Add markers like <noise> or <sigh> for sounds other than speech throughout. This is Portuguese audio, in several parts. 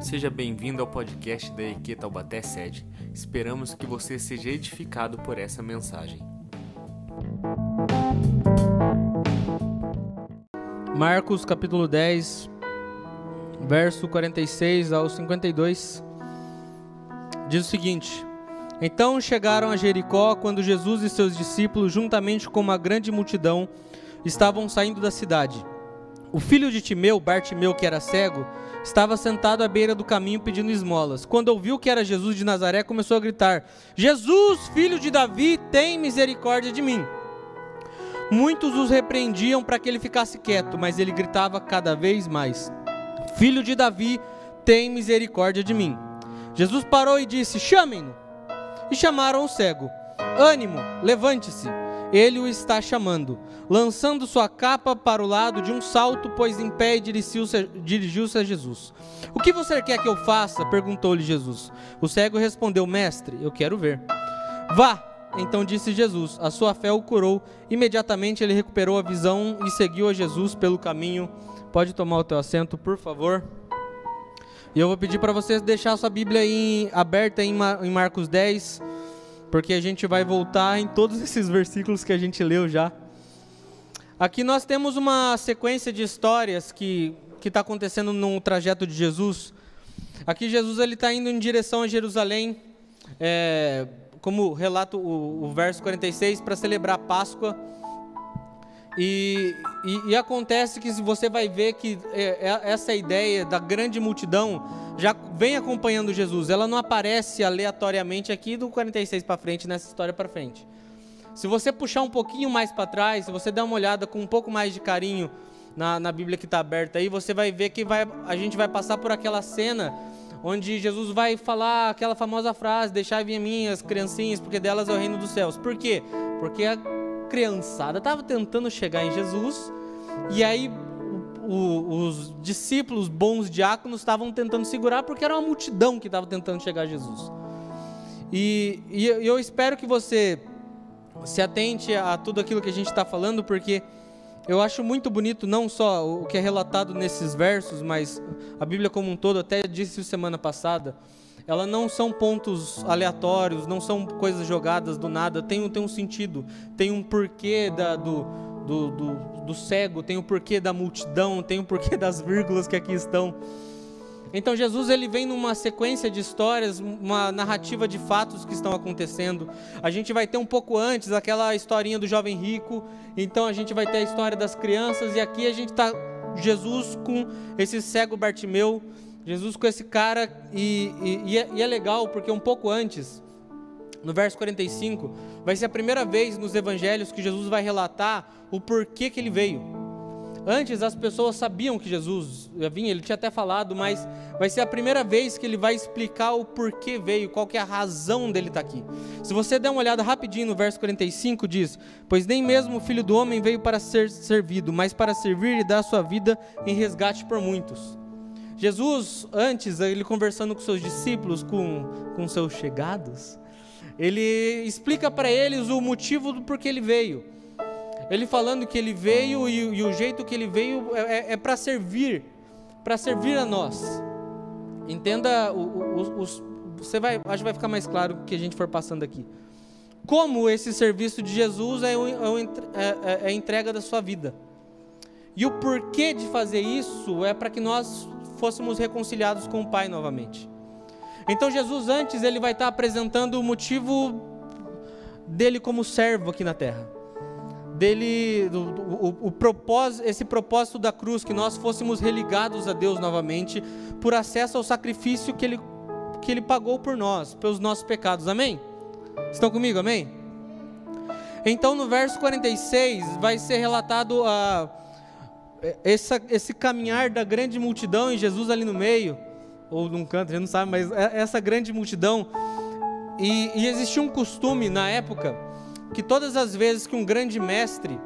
Seja bem-vindo ao podcast da EQ Taubaté Sede. Esperamos que você seja edificado por essa mensagem. Marcos capítulo 10, verso 46 ao 52, diz o seguinte: Então chegaram a Jericó quando Jesus e seus discípulos, juntamente com uma grande multidão, estavam saindo da cidade. O filho de Timeu, Bartimeu, que era cego, estava sentado à beira do caminho pedindo esmolas. Quando ouviu que era Jesus de Nazaré, começou a gritar: Jesus, filho de Davi, tem misericórdia de mim. Muitos os repreendiam para que ele ficasse quieto, mas ele gritava cada vez mais: Filho de Davi, tem misericórdia de mim. Jesus parou e disse: Chamem-no. E chamaram o cego: Ânimo, levante-se ele o está chamando, lançando sua capa para o lado de um salto, pois em pé dirigiu-se a Jesus. O que você quer que eu faça? perguntou-lhe Jesus. O cego respondeu: Mestre, eu quero ver. Vá, então disse Jesus, a sua fé o curou. Imediatamente ele recuperou a visão e seguiu a Jesus pelo caminho. Pode tomar o teu assento, por favor. E eu vou pedir para você deixar sua Bíblia aberta em Marcos 10, porque a gente vai voltar em todos <laughs> esses versículos que a gente leu já. Aqui nós temos uma sequência de histórias que que está acontecendo no trajeto de Jesus. Aqui Jesus ele está indo em direção a Jerusalém, é, como relata o, o verso 46, para celebrar a Páscoa. E, e, e, acontece que você vai ver que é, é, essa ideia da grande multidão já vem acompanhando Jesus. Ela não aparece aleatoriamente aqui do 46 para frente, nessa história para frente. Se você puxar um pouquinho mais para trás, se você der uma olhada com um pouco mais de carinho na, na Bíblia que está aberta aí, você vai ver que vai, a gente vai passar por aquela cena onde Jesus vai falar aquela famosa frase: Deixai vir a mim as criancinhas, porque delas é o reino dos céus. Por quê? Porque a criançada estava tentando chegar em Jesus, e aí o, os discípulos, bons diáconos, estavam tentando segurar porque era uma multidão que estava tentando chegar a Jesus. E, e eu espero que você se atente a tudo aquilo que a gente está falando, porque eu acho muito bonito não só o que é relatado nesses versos, mas a Bíblia como um todo, até disse semana passada, ela não são pontos aleatórios, não são coisas jogadas do nada, tem, tem um sentido, tem um porquê da, do, do, do, do cego, tem o porquê da multidão, tem o porquê das vírgulas que aqui estão. Então Jesus ele vem numa sequência de histórias, uma narrativa de fatos que estão acontecendo. A gente vai ter um pouco antes aquela historinha do jovem rico, então a gente vai ter a história das crianças e aqui a gente está Jesus com esse cego Bartimeu, Jesus com esse cara e, e, e, é, e é legal porque um pouco antes no verso 45, vai ser a primeira vez nos evangelhos que Jesus vai relatar o porquê que ele veio. Antes as pessoas sabiam que Jesus vinha, ele tinha até falado, mas vai ser a primeira vez que ele vai explicar o porquê veio, qual que é a razão dele estar aqui. Se você der uma olhada rapidinho no verso 45, diz: Pois nem mesmo o filho do homem veio para ser servido, mas para servir e dar sua vida em resgate por muitos. Jesus, antes, ele conversando com seus discípulos, com, com seus chegados, ele explica para eles o motivo do porquê ele veio. Ele falando que ele veio e, e o jeito que ele veio é, é, é para servir, para servir a nós. Entenda, os, você vai, acho que vai ficar mais claro que a gente for passando aqui. Como esse serviço de Jesus é, é, é, é a entrega da sua vida. E o porquê de fazer isso é para que nós fôssemos reconciliados com o Pai novamente. Então Jesus antes ele vai estar apresentando o motivo dele como servo aqui na terra. Dele o, o propósito, esse propósito da cruz que nós fôssemos religados a Deus novamente por acesso ao sacrifício que ele que ele pagou por nós, pelos nossos pecados. Amém? Estão comigo? Amém? Então no verso 46 vai ser relatado a essa, esse caminhar da grande multidão e Jesus ali no meio ou num canto, a gente não sabe, mas é, essa grande multidão. E, e existia um costume na época que todas as vezes que um grande mestre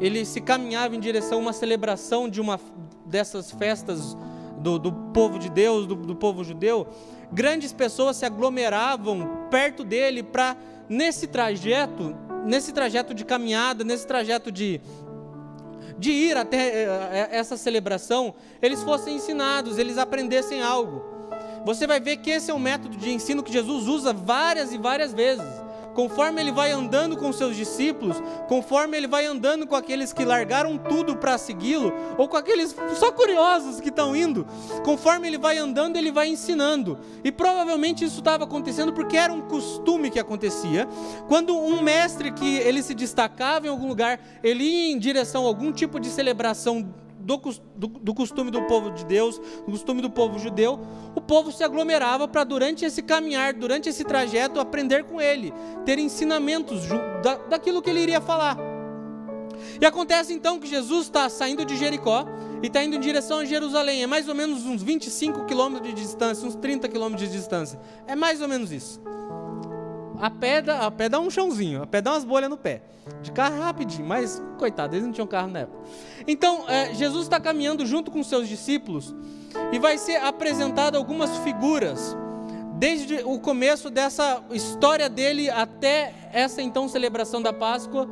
ele se caminhava em direção a uma celebração de uma dessas festas do, do povo de Deus, do, do povo judeu, grandes pessoas se aglomeravam perto dele para nesse trajeto, nesse trajeto de caminhada, nesse trajeto de, de ir até eh, eh, essa celebração, eles fossem ensinados, eles aprendessem algo. você vai ver que esse é um método de ensino que Jesus usa várias e várias vezes. Conforme ele vai andando com seus discípulos, conforme ele vai andando com aqueles que largaram tudo para segui-lo, ou com aqueles só curiosos que estão indo, conforme ele vai andando, ele vai ensinando. E provavelmente isso estava acontecendo porque era um costume que acontecia. Quando um mestre que ele se destacava em algum lugar, ele ia em direção a algum tipo de celebração do, do, do, costume do povo de Deus, do costume do povo judeu, o povo se aglomerava para, durante esse caminhar, durante esse trajeto, aprender com ele, ter ensinamentos da, daquilo que ele iria falar. E acontece então que Jesus está saindo de Jericó e está indo em direção a Jerusalém. É mais ou menos uns 25 quilômetros de distância, uns 30 quilômetros de distância. É mais ou menos isso. A pé, dá, a pé dá um chãozinho, a pé dá umas bolhas no pé. De carro é rapidinho, mas coitado, eles não tinham carro na época. Então, é, Jesus está caminhando junto com seus discípulos e vai ser apresentado algumas figuras, desde o começo dessa história dele até essa então celebração da Páscoa,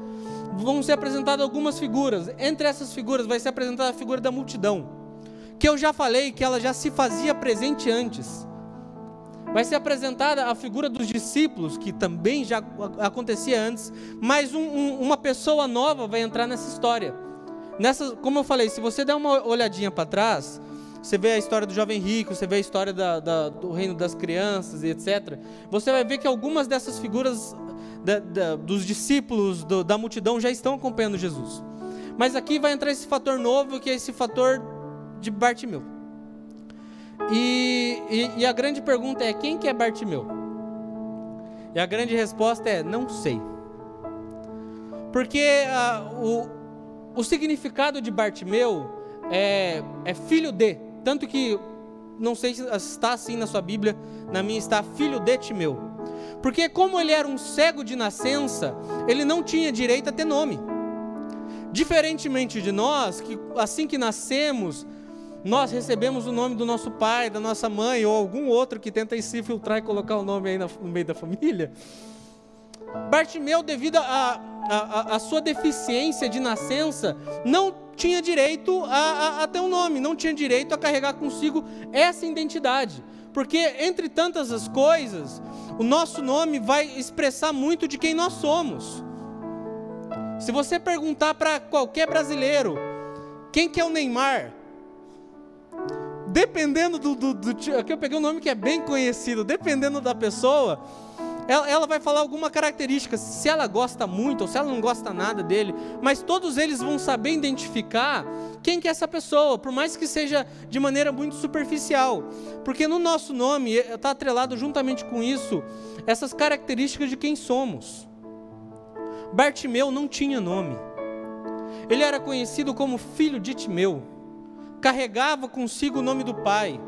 vão ser apresentadas algumas figuras. Entre essas figuras vai ser apresentada a figura da multidão, que eu já falei que ela já se fazia presente antes. Vai ser apresentada a figura dos discípulos, que também já acontecia antes, mas um, um, uma pessoa nova vai entrar nessa história. Nessa, como eu falei, se você der uma olhadinha para trás, você vê a história do jovem rico, você vê a história da, da, do reino das crianças e etc. Você vai ver que algumas dessas figuras da, dos discípulos, do, da multidão, já estão acompanhando Jesus. Mas aqui vai entrar esse fator novo, que é esse fator de Bartimeu. E, e, e, a grande pergunta é: quem que é Bartimeu? E a grande resposta é: não sei. Porque uh, o, o significado de Bartimeu é, é filho de, tanto que não sei se está assim na sua Bíblia, na minha está filho de Timeu. Porque como ele era um cego de nascença, ele não tinha direito a ter nome. Diferentemente de nós, que assim que nascemos, nós recebemos o nome do nosso pai, da nossa mãe, ou algum outro que tenta se filtrar e colocar o nome aí no meio da família. Bartimeu, devido à sua deficiência de nascença, não tinha direito a, a, a ter um nome, não tinha direito a carregar consigo essa identidade. Porque, entre tantas as coisas, o nosso nome vai expressar muito de quem nós somos. Se você perguntar para qualquer brasileiro, quem que é o Neymar? Dependendo do, do, do, Aqui eu peguei um nome que é bem conhecido, dependendo da pessoa, ela, ela, vai falar alguma característica, se ela gosta muito ou se ela não gosta nada dele, mas todos eles vão saber identificar quem que é essa pessoa, por mais que seja de maneira muito superficial, porque no nosso nome está atrelado juntamente com isso essas características de quem somos. Bartimeu não tinha nome. Ele era conhecido como filho de Timeu carregava consigo o nome do Pai.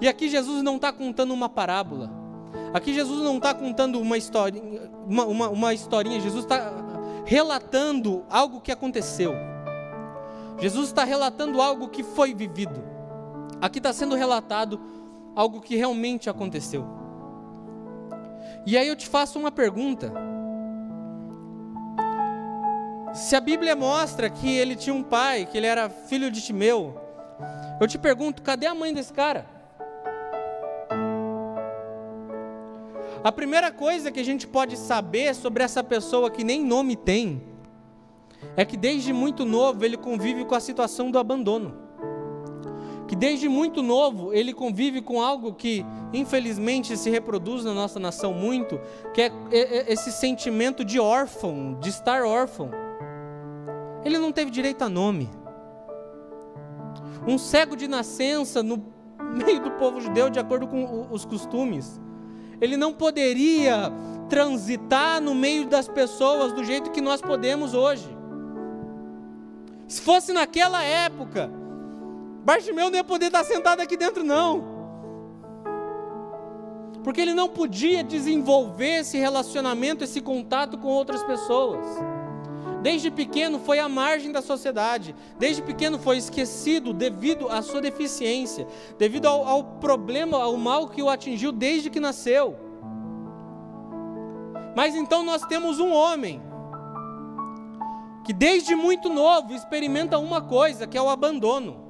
E aqui Jesus não está contando uma parábola. Aqui Jesus não está contando uma historinha, uma, uma, uma historinha. Jesus está relatando algo que aconteceu. Jesus está relatando algo que foi vivido. Aqui está sendo relatado algo que realmente aconteceu. E aí eu te faço uma pergunta. Se a Bíblia mostra que ele tinha um pai, que ele era filho de Timeu, eu te pergunto, cadê a mãe desse cara? A primeira coisa que a gente pode saber sobre essa pessoa que nem nome tem é que desde muito novo ele convive com a situação do abandono. Que desde muito novo ele convive com algo que infelizmente se reproduz na nossa nação muito, que é esse sentimento de órfão, de estar órfão. Ele não teve direito a nome um cego de nascença no meio do povo judeu, de acordo com os costumes. Ele não poderia transitar no meio das pessoas do jeito que nós podemos hoje. Se fosse naquela época, Bartimeu não ia poder estar sentado aqui dentro, não. Porque ele não podia desenvolver esse relacionamento, esse contato com outras pessoas. Desde pequeno foi à margem da sociedade. Desde pequeno foi esquecido devido à sua deficiência, devido ao, ao problema, ao mal que o atingiu desde que nasceu. Mas então nós temos um homem que desde muito novo experimenta uma coisa, que é o abandono.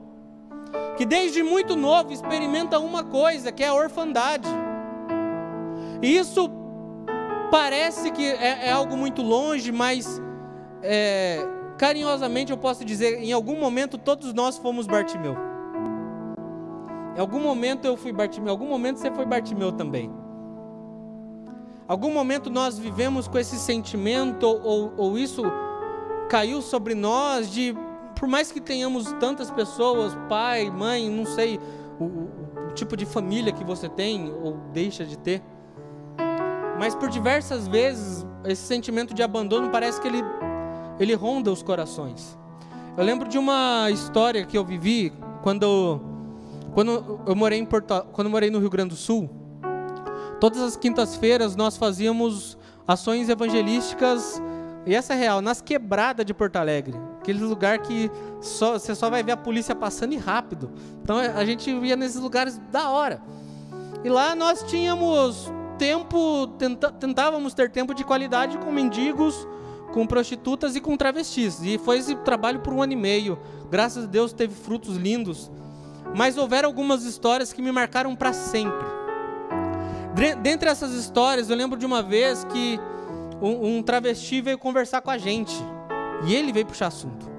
que desde muito novo experimenta uma coisa, que é a orfandade. E isso parece que é, é algo muito longe, mas é, carinhosamente eu posso dizer, em algum momento todos nós fomos Bartimeu. Em algum momento eu fui Bartimeu, em algum momento você foi Bartimeu também. Algum momento nós vivemos com esse sentimento ou, ou isso caiu sobre nós de por mais que tenhamos tantas pessoas, pai, mãe, não sei o, o, o tipo de família que você tem ou deixa de ter, mas por diversas vezes esse sentimento de abandono parece que ele ele ronda os corações. Eu lembro de uma história que eu vivi quando quando eu morei em Porto, quando morei no Rio Grande do Sul. Todas as quintas-feiras nós fazíamos ações evangelísticas e essa é real, nas quebradas de Porto Alegre. Aquele lugar que só, você só vai ver a polícia passando e rápido. Então a gente ia nesses lugares da hora. E lá nós tínhamos tempo, tenta, tentávamos ter tempo de qualidade com mendigos, com prostitutas e com travestis. E foi esse trabalho por um ano e meio. Graças a Deus teve frutos lindos. Mas houveram algumas histórias que me marcaram para sempre. Dentre essas histórias, eu lembro de uma vez que um, um travesti veio conversar com a gente. E ele veio puxar assunto.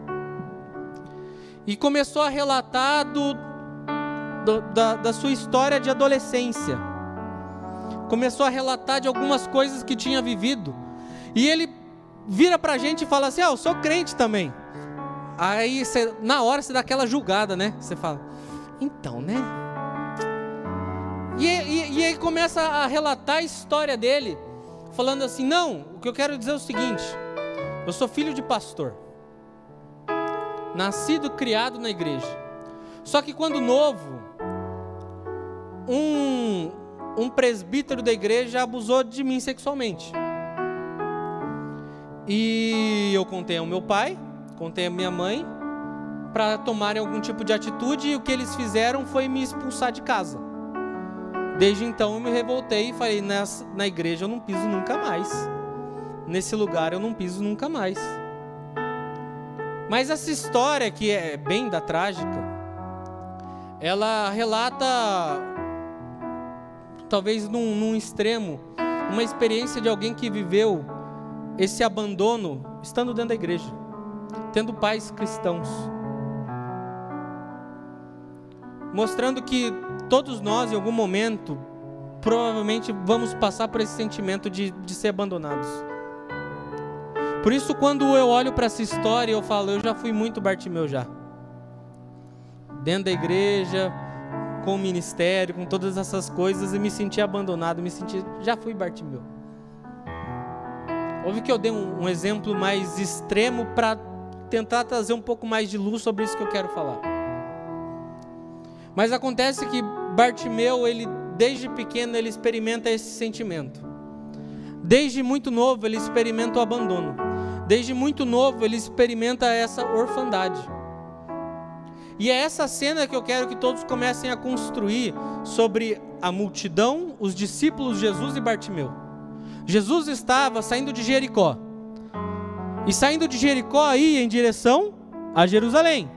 E começou a relatar do, do, da, da sua história de adolescência. Começou a relatar de algumas coisas que tinha vivido. E ele vira pra gente e fala assim: Ah, eu sou crente também. Aí cê, na hora você dá aquela julgada, né? Você fala, então, né? E, e, e aí começa a relatar a história dele falando assim: não, o que eu quero dizer é o seguinte: eu sou filho de pastor, nascido criado na igreja. Só que quando novo, um, um presbítero da igreja abusou de mim sexualmente. E eu contei ao meu pai, contei à minha mãe, para tomarem algum tipo de atitude, e o que eles fizeram foi me expulsar de casa. Desde então eu me revoltei e falei: Nessa, na igreja eu não piso nunca mais. Nesse lugar eu não piso nunca mais. Mas essa história, que é bem da trágica, ela relata, talvez num, num extremo, uma experiência de alguém que viveu esse abandono estando dentro da igreja, tendo pais cristãos. Mostrando que todos nós, em algum momento, provavelmente vamos passar por esse sentimento de, de ser abandonados. Por isso, quando eu olho para essa história, eu falo, eu já fui muito Bartimeu já. Dentro da igreja, com o ministério, com todas essas coisas, e me senti abandonado, me senti, já fui Bartimeu. Houve que eu dei um, um exemplo mais extremo para tentar trazer um pouco mais de luz sobre isso que eu quero falar. Mas acontece que Bartimeu, ele desde pequeno ele experimenta esse sentimento. Desde muito novo ele experimenta o abandono. Desde muito novo ele experimenta essa orfandade. E é essa cena que eu quero que todos comecem a construir sobre a multidão, os discípulos Jesus e Bartimeu. Jesus estava saindo de Jericó. E saindo de Jericó ia em direção a Jerusalém.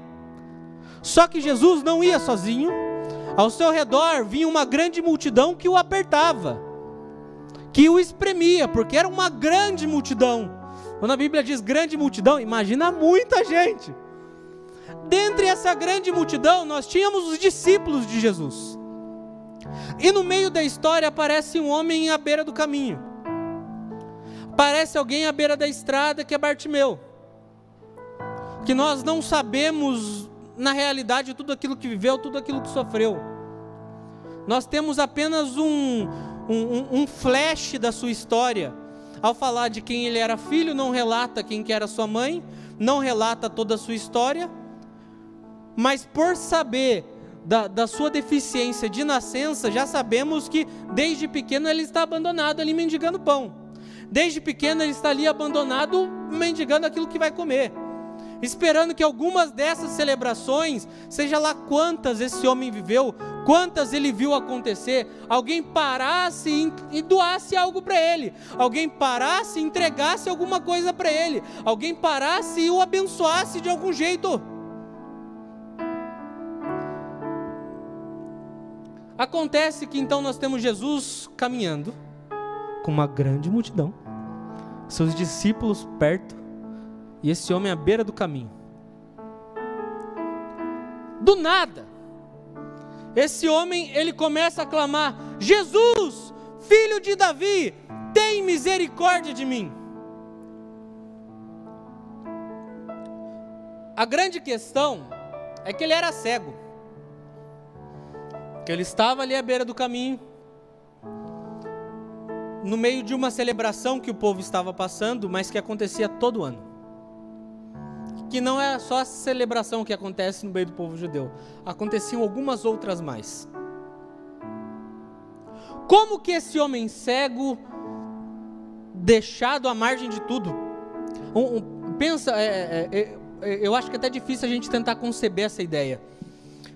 Só que Jesus não ia sozinho, ao seu redor vinha uma grande multidão que o apertava, que o espremia, porque era uma grande multidão. Quando a Bíblia diz grande multidão, imagina muita gente. Dentre essa grande multidão, nós tínhamos os discípulos de Jesus. E no meio da história aparece um homem à beira do caminho. Aparece alguém à beira da estrada que é Bartimeu. Que nós não sabemos na realidade tudo aquilo que viveu, tudo aquilo que sofreu. Nós temos apenas um, um, um flash da sua história. Ao falar de quem ele era filho, não relata quem que era sua mãe, não relata toda a sua história, mas por saber da, da, sua deficiência de nascença, já sabemos que desde pequeno ele está abandonado ali mendigando pão. Desde pequeno ele está ali abandonado mendigando aquilo que vai comer esperando que algumas dessas celebrações, seja lá quantas esse homem viveu, quantas ele viu acontecer, alguém parasse e doasse algo para ele, alguém parasse e entregasse alguma coisa para ele, alguém parasse e o abençoasse de algum jeito. Acontece que então nós temos Jesus caminhando com uma grande multidão, seus discípulos perto e esse homem à beira do caminho. Do nada, esse homem ele começa a clamar: Jesus, filho de Davi, tem misericórdia de mim. A grande questão é que ele era cego. Que ele estava ali à beira do caminho, no meio de uma celebração que o povo estava passando, mas que acontecia todo ano. Que não é só a celebração que acontece no meio do povo judeu, aconteciam algumas outras mais. Como que esse homem cego, deixado à margem de tudo, um, um, pensa, é, é, é eu acho que é até difícil a gente tentar conceber essa ideia.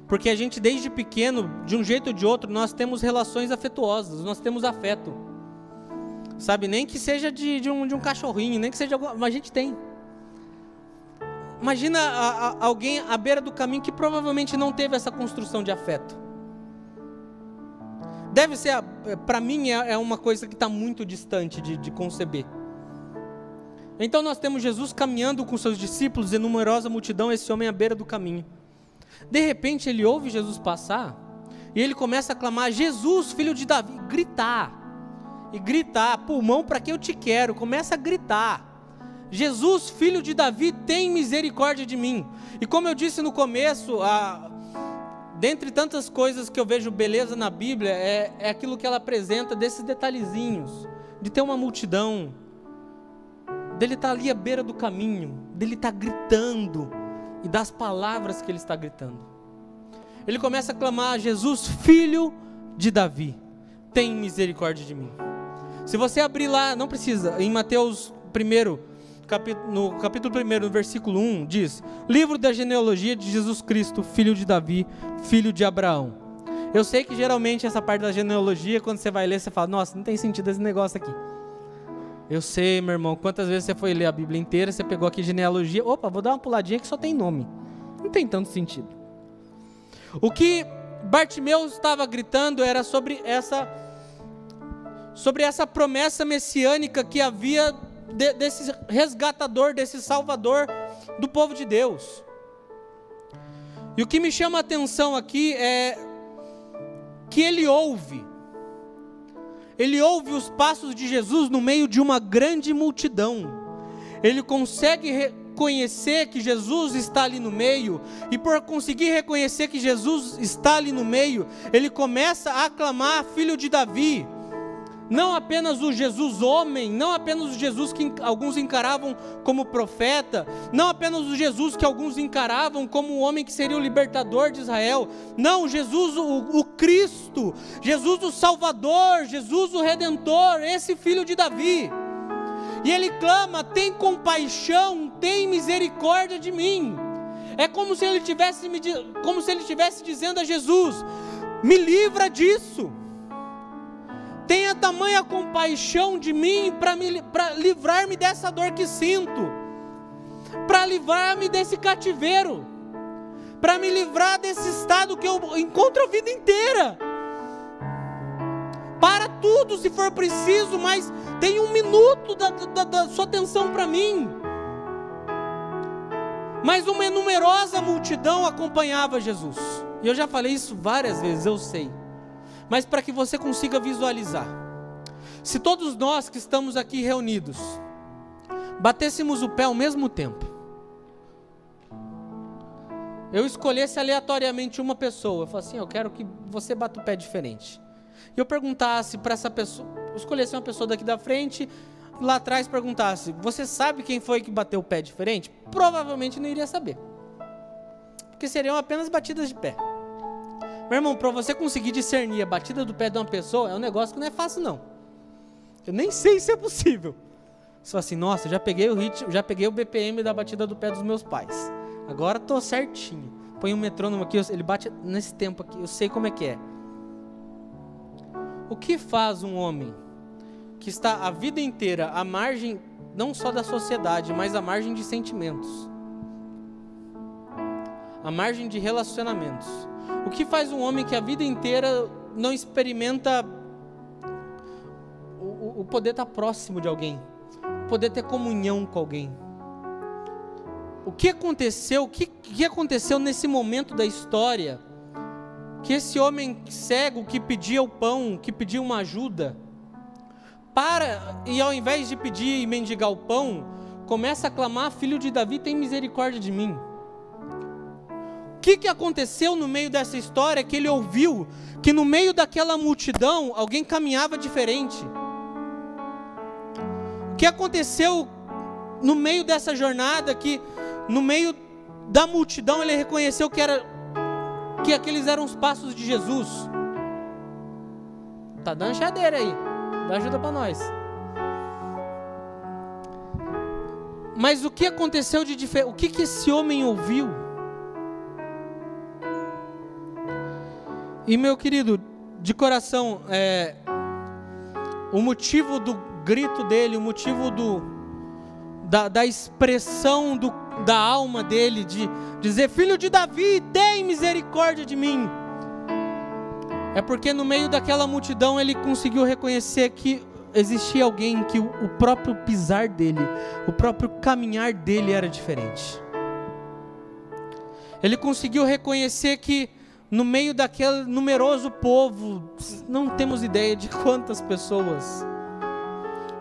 Porque a gente, desde pequeno, de um jeito ou de outro, nós temos relações afetuosas, nós temos afeto. Sabe, nem que seja de, de, um, de um cachorrinho, nem que seja alguma. Mas a gente tem. Imagina a, a, alguém à beira do caminho que provavelmente não teve essa construção de afeto. Deve ser, para mim, é, é, uma coisa que está muito distante de, de conceber. Então nós temos Jesus caminhando com seus discípulos e numerosa multidão, esse homem à beira do caminho. De repente ele ouve Jesus passar e ele começa a clamar: Jesus, filho de Davi, gritar. E gritar, pulmão para que eu te quero, começa a gritar. Jesus, filho de Davi, tem misericórdia de mim. E como eu disse no começo, a, dentre tantas coisas que eu vejo beleza na Bíblia, é, é aquilo que ela apresenta desses detalhezinhos, de ter uma multidão, dele estar tá ali à beira do caminho, dele estar tá gritando e das palavras que ele está gritando. Ele começa a clamar: Jesus, filho de Davi, tem misericórdia de mim. Se você abrir lá, não precisa, em Mateus 1, no capítulo 1, no versículo 1, diz: Livro da genealogia de Jesus Cristo, filho de Davi, filho de Abraão. Eu sei que geralmente essa parte da genealogia, quando você vai ler, você fala: Nossa, não tem sentido esse negócio aqui. Eu sei, meu irmão, quantas vezes você foi ler a Bíblia inteira, você pegou aqui genealogia, opa, vou dar uma puladinha que só tem nome. Não tem tanto sentido. O que Bartimeu estava gritando era sobre essa sobre essa promessa messiânica que havia de, desse resgatador, desse salvador do povo de Deus. E o que me chama a atenção aqui é que ele ouve ele ouve os passos de Jesus no meio de uma grande multidão. Ele consegue reconhecer que Jesus está ali no meio, e por conseguir reconhecer que Jesus está ali no meio, ele começa a aclamar Filho de Davi não apenas o Jesus homem, não apenas o Jesus que alguns encaravam como profeta, não apenas o Jesus que alguns encaravam como o homem que seria o libertador de Israel, não, Jesus o, o Cristo, Jesus o Salvador, Jesus o Redentor, esse filho de Davi. E ele clama: tem compaixão, tem misericórdia de mim. É como se ele tivesse, como se ele estivesse dizendo a Jesus: me livra disso tenha tamanha compaixão de mim para livrar-me dessa dor que sinto, para livrar-me desse cativeiro, para me livrar desse estado que eu encontro a vida inteira. Para tudo se for preciso, mas tem um minuto da, da, da sua atenção para mim. Mas uma numerosa multidão acompanhava Jesus. E eu já falei isso várias vezes, eu sei mas para que você consiga visualizar. Se todos nós que estamos aqui reunidos batêssemos o pé ao mesmo tempo, eu escolhesse aleatoriamente uma pessoa, eu falasse assim, eu quero que você bata o pé diferente. E eu perguntasse para essa pessoa, escolhesse uma pessoa daqui da frente, lá atrás perguntasse, você sabe quem foi que bateu o pé diferente? Provavelmente não iria saber. Porque seriam apenas batidas de pé. Meu irmão, para você conseguir discernir a batida do pé de uma pessoa, é um negócio que não é fácil, não. Eu nem sei se é possível. Só assim, nossa, já peguei o ritmo, já peguei o BPM da batida do pé dos meus pais. Agora tô certinho. Põe um metrônomo aqui, ele bate nesse tempo aqui, eu sei como é que é. O que faz um homem que está a vida inteira à margem não só da sociedade, mas à margem de sentimentos, à margem de relacionamentos, o que faz um homem que a vida inteira não experimenta o, o poder estar próximo de alguém, poder ter comunhão com alguém. O que aconteceu? O que, que aconteceu nesse momento da história? Que esse homem cego que pedia o pão, que pedia uma ajuda, para e ao invés de pedir e mendigar o pão, começa a clamar: Filho de Davi, tem misericórdia de mim. Que, que aconteceu no meio dessa história? Que ele ouviu que no meio daquela multidão alguém caminhava diferente. O que aconteceu no meio dessa jornada? Que no meio da multidão ele reconheceu que era que aqueles eram os passos de Jesus. Tá dando chadeira aí. Dá ajuda para nós. Mas o que aconteceu de diferente? O que, que esse homem ouviu? E meu querido, de coração, é, o motivo do grito dele, o motivo do, da, da expressão do, da alma dele, de dizer: Filho de Davi, tem misericórdia de mim. É porque no meio daquela multidão ele conseguiu reconhecer que existia alguém que o próprio pisar dele, o próprio caminhar dele era diferente. Ele conseguiu reconhecer que no meio daquele numeroso povo, não temos ideia de quantas pessoas,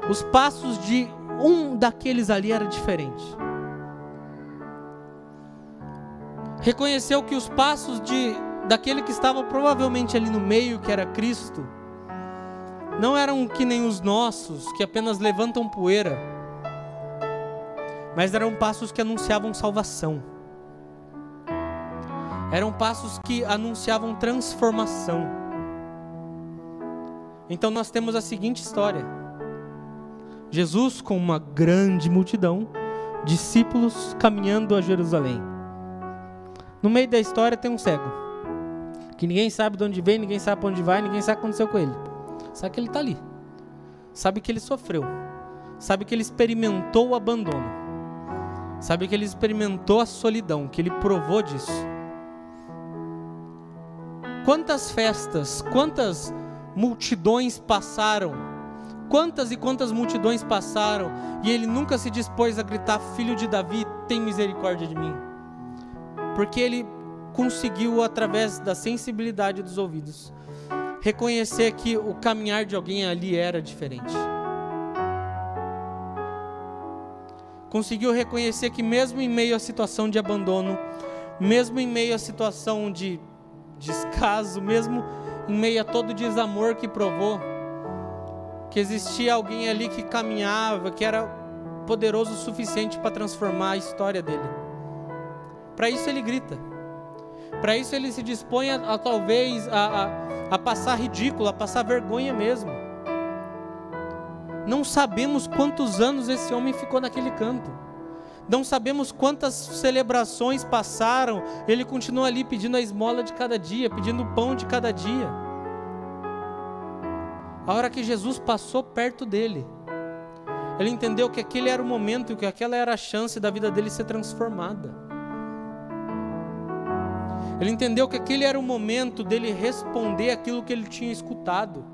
os passos de um daqueles ali era diferente. Reconheceu que os passos de daquele que estava provavelmente ali no meio, que era Cristo, não eram que nem os nossos, que apenas levantam poeira, mas eram passos que anunciavam salvação. Eram passos que anunciavam transformação. Então nós temos a seguinte história: Jesus com uma grande multidão, discípulos caminhando a Jerusalém. No meio da história tem um cego, que ninguém sabe de onde vem, ninguém sabe para onde vai, ninguém sabe o que aconteceu com ele. Sabe que ele está ali, sabe que ele sofreu, sabe que ele experimentou o abandono, sabe que ele experimentou a solidão, que ele provou disso. Quantas festas, quantas multidões passaram, quantas e quantas multidões passaram, e ele nunca se dispôs a gritar: Filho de Davi, tem misericórdia de mim. Porque ele conseguiu, através da sensibilidade dos ouvidos, reconhecer que o caminhar de alguém ali era diferente. Conseguiu reconhecer que, mesmo em meio à situação de abandono, mesmo em meio à situação de descaso, mesmo em meio a todo o desamor que provou, que existia alguém ali que caminhava, que era poderoso o suficiente para transformar a história dele. Para isso ele grita. Para isso ele se dispõe a, a talvez a, a, a passar ridículo, a passar vergonha mesmo. Não sabemos quantos anos esse homem ficou naquele canto. Não sabemos quantas celebrações passaram, ele continua ali pedindo a esmola de cada dia, pedindo o pão de cada dia. A hora que Jesus passou perto dele, ele entendeu que aquele era o momento, que aquela era a chance da vida dele ser transformada. Ele entendeu que aquele era o momento dele responder aquilo que ele tinha escutado.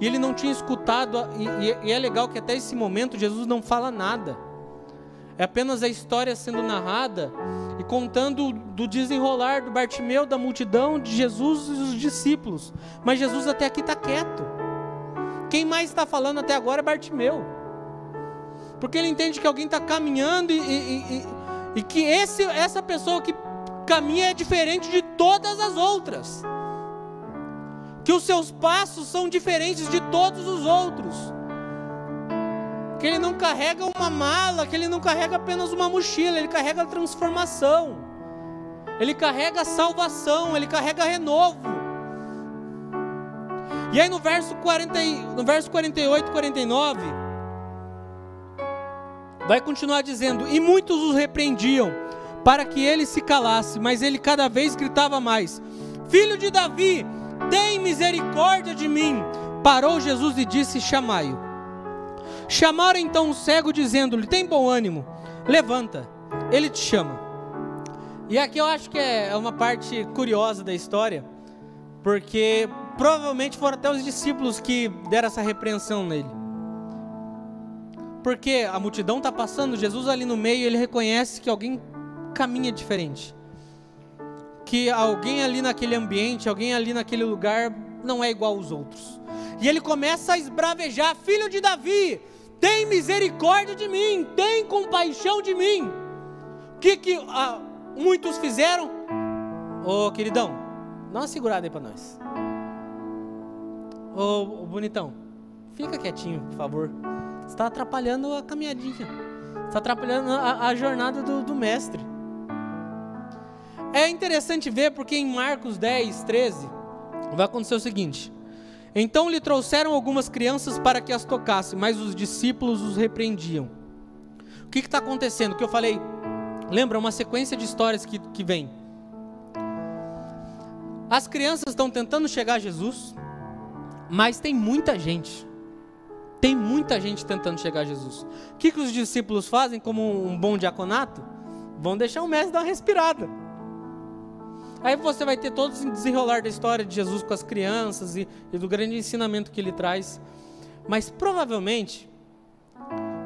E ele não tinha escutado, e, e é legal que até esse momento Jesus não fala nada. É apenas a história sendo narrada e contando do desenrolar do Bartimeu, da multidão, de Jesus e os discípulos. Mas Jesus até aqui está quieto. Quem mais está falando até agora é Bartimeu. Porque ele entende que alguém está caminhando e, e, e, e, que esse, essa pessoa que caminha é diferente de todas as outras. Que os seus passos são diferentes de todos os outros que ele não carrega uma mala, que ele não carrega apenas uma mochila, ele carrega a transformação, ele carrega a salvação, ele carrega renovo. E aí no verso, 40, no verso 48 e 49, vai continuar dizendo: E muitos os repreendiam, para que ele se calasse, mas ele cada vez gritava mais: Filho de Davi, tem misericórdia de mim. Parou Jesus e disse: Chamai-o. Chamaram então o cego, dizendo-lhe: Tem bom ânimo, levanta, ele te chama. E aqui eu acho que é uma parte curiosa da história, porque provavelmente foram até os discípulos que deram essa repreensão nele. Porque a multidão está passando, Jesus ali no meio, ele reconhece que alguém caminha diferente. Que alguém ali naquele ambiente, alguém ali naquele lugar não é igual aos outros. E ele começa a esbravejar: Filho de Davi, tem misericórdia de mim, tem compaixão de mim. O que, que ah, muitos fizeram? Ô queridão, dá uma segurada aí para nós. Ô, ô, bonitão, fica quietinho, por favor. Está atrapalhando a caminhadinha. Está atrapalhando a, a jornada do, do mestre. É interessante ver porque em Marcos 10, 13, vai acontecer o seguinte: Então lhe trouxeram algumas crianças para que as tocasse, mas os discípulos os repreendiam. O que está acontecendo? O que eu falei, lembra uma sequência de histórias que, que vem. As crianças estão tentando chegar a Jesus, mas tem muita gente. Tem muita gente tentando chegar a Jesus. O que, que os discípulos fazem como um bom diaconato? Vão deixar o mestre dar uma respirada. Aí você vai ter todo esse desenrolar da história de Jesus com as crianças e, e do grande ensinamento que ele traz. Mas provavelmente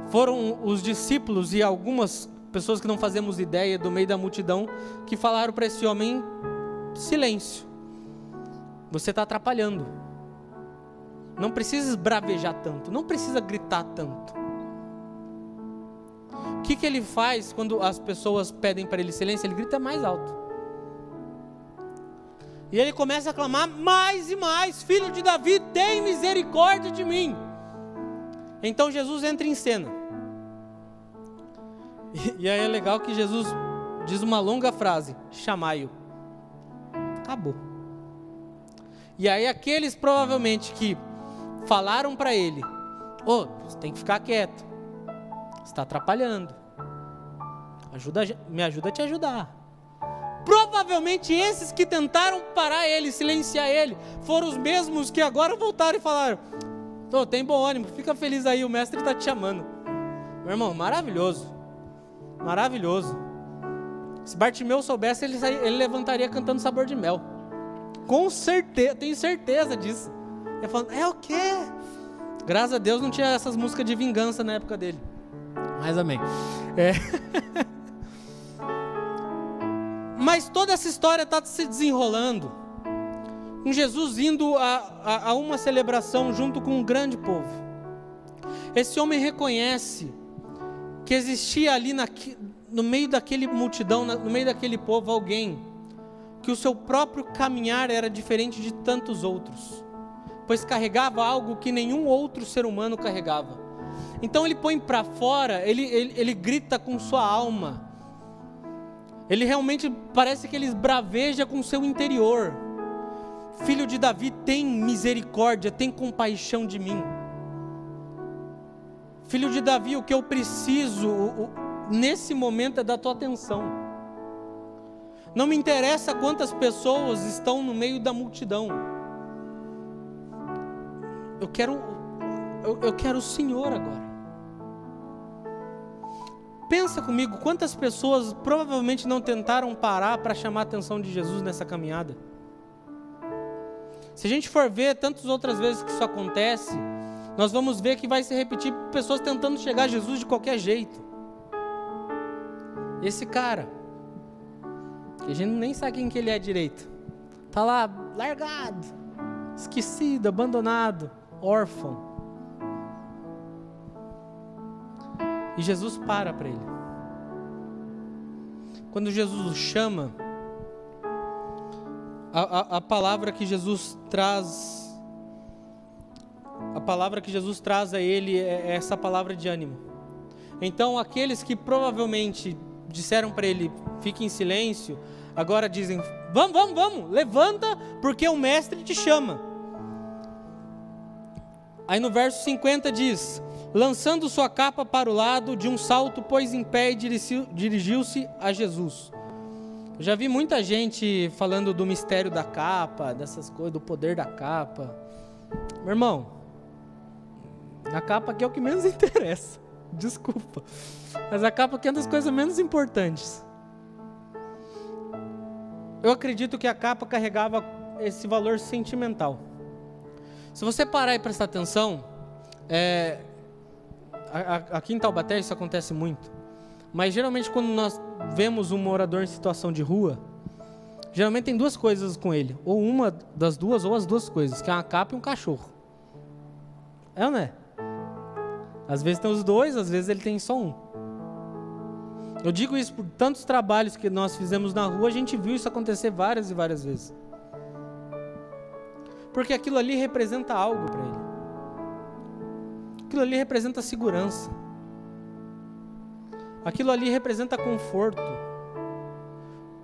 foram os discípulos e algumas pessoas que não fazemos ideia do meio da multidão que falaram para esse homem: silêncio, você está atrapalhando. Não precisa esbravejar tanto, não precisa gritar tanto. O que, que ele faz quando as pessoas pedem para ele silêncio? Ele grita mais alto. E ele começa a clamar mais e mais: Filho de Davi, tem misericórdia de mim. Então Jesus entra em cena. E, aí é legal que Jesus diz uma longa frase: Chamai-o. Acabou. E aí aqueles provavelmente que falaram para ele: Ô, oh, você tem que ficar quieto. Está atrapalhando. Ajuda, me ajuda a te ajudar. Provavelmente esses que tentaram parar ele, silenciar ele, foram os mesmos que agora voltaram e falaram: oh, tem bom ânimo, fica feliz aí, o mestre está te chamando. Meu irmão, maravilhoso. Maravilhoso. Se Bartimeu soubesse, ele, ele levantaria cantando sabor de mel. Com certeza, tenho certeza disso. Ele falando, é o quê? Graças a Deus não tinha essas músicas de vingança na época dele. Mas amém. É. <laughs> Mas toda essa história está se desenrolando. Com Jesus indo a, a, a uma celebração junto com um grande povo. Esse homem reconhece que existia ali na, no meio daquele multidão, no meio daquele povo, alguém que o seu próprio caminhar era diferente de tantos outros, pois carregava algo que nenhum outro ser humano carregava. Então ele põe para fora, ele, ele, ele grita com sua alma, ele realmente parece que ele braveja com o seu interior. Filho de Davi, tem misericórdia, tem compaixão de mim. Filho de Davi, o que eu preciso nesse momento é da tua atenção. Não me interessa quantas pessoas estão no meio da multidão. Eu quero, eu, eu quero o Senhor agora. Pensa comigo, quantas pessoas provavelmente não tentaram parar para chamar a atenção de Jesus nessa caminhada? Se a gente for ver tantas outras vezes que isso acontece, nós vamos ver que vai se repetir pessoas tentando chegar a Jesus de qualquer jeito. Esse cara, que a gente nem sabe quem que ele é direito, tá lá largado, esquecido, abandonado, órfão. E Jesus para para ele. Quando Jesus o chama, a, a, a, palavra que Jesus traz, a palavra que Jesus traz a ele é, é essa palavra de ânimo. Então, aqueles que provavelmente disseram para ele, fique em silêncio, agora dizem: vamos, vamos, vamos, levanta, porque o mestre te chama. Aí no verso 50 diz: lançando sua capa para o lado, de um salto pôs em pé e dirigiu-se a Jesus. Eu já vi muita gente falando do mistério da capa, dessas coisas, do poder da capa. Meu irmão, a capa aqui é o que menos <laughs> interessa. Desculpa. Mas a capa aqui é uma das coisas menos importantes. Eu acredito que a capa carregava esse valor sentimental. Se você parar e prestar atenção, é, aqui em Taubaté isso acontece muito. Mas geralmente quando nós vemos um morador em situação de rua, geralmente tem duas coisas com ele. Ou uma das duas, ou as duas coisas, que é uma capa e um cachorro. É ou não é? Às vezes tem os dois, às vezes ele tem só um. Eu digo isso por tantos trabalhos que nós fizemos na rua, a gente viu isso acontecer várias e várias vezes. Porque aquilo ali representa algo para ele. Aquilo ali representa segurança. Aquilo ali representa conforto.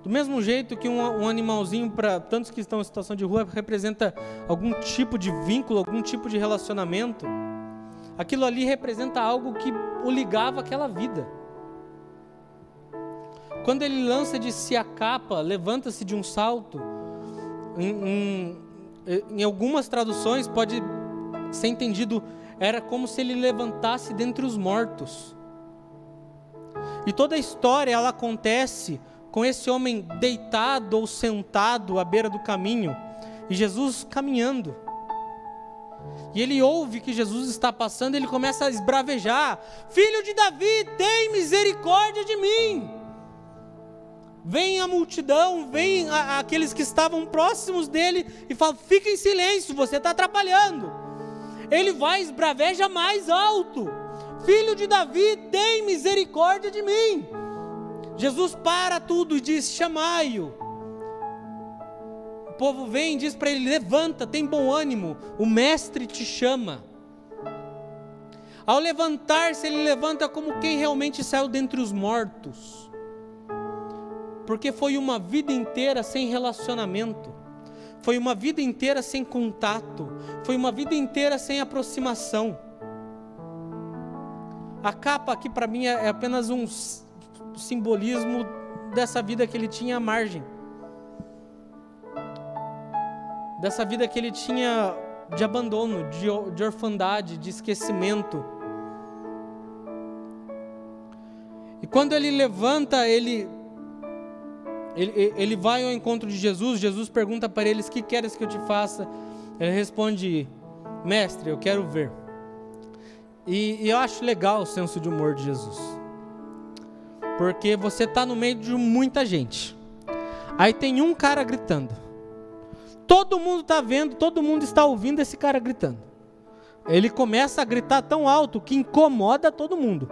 Do mesmo jeito que um, um animalzinho, para tantos que estão em situação de rua, representa algum tipo de vínculo, algum tipo de relacionamento, aquilo ali representa algo que o ligava àquela vida. Quando ele lança de si a capa, levanta-se de um salto, em, em algumas traduções pode ser entendido, era como se ele levantasse dentre os mortos. E toda a história ela acontece com esse homem deitado ou sentado à beira do caminho e Jesus caminhando. E ele ouve que Jesus está passando, e ele começa a esbravejar: Filho de Davi, tem misericórdia de mim. Vem a multidão, vem a, aqueles que estavam próximos dele e fala: Fica em silêncio, você está atrapalhando. Ele vai esbraveja mais alto. Filho de Davi, tem misericórdia de mim. Jesus para tudo e diz: Chamai-o. O povo vem e diz para ele: Levanta, tem bom ânimo, o mestre te chama. Ao levantar-se, ele levanta como quem realmente saiu dentre os mortos, porque foi uma vida inteira sem relacionamento, foi uma vida inteira sem contato, foi uma vida inteira sem aproximação. A capa aqui para mim é, é apenas um simbolismo dessa vida que ele tinha à margem. Dessa vida que ele tinha de abandono, de, de orfandade, de esquecimento. E quando ele levanta, ele, ele, ele vai ao encontro de Jesus. Jesus pergunta para eles: Que queres que eu te faça? Ele responde: Mestre, eu quero ver. E, e eu acho legal o senso de humor de Jesus. Porque você está no meio de muita gente. Aí tem um cara gritando. Todo mundo está vendo, todo mundo está ouvindo esse cara gritando. Ele começa a gritar tão alto que incomoda todo mundo.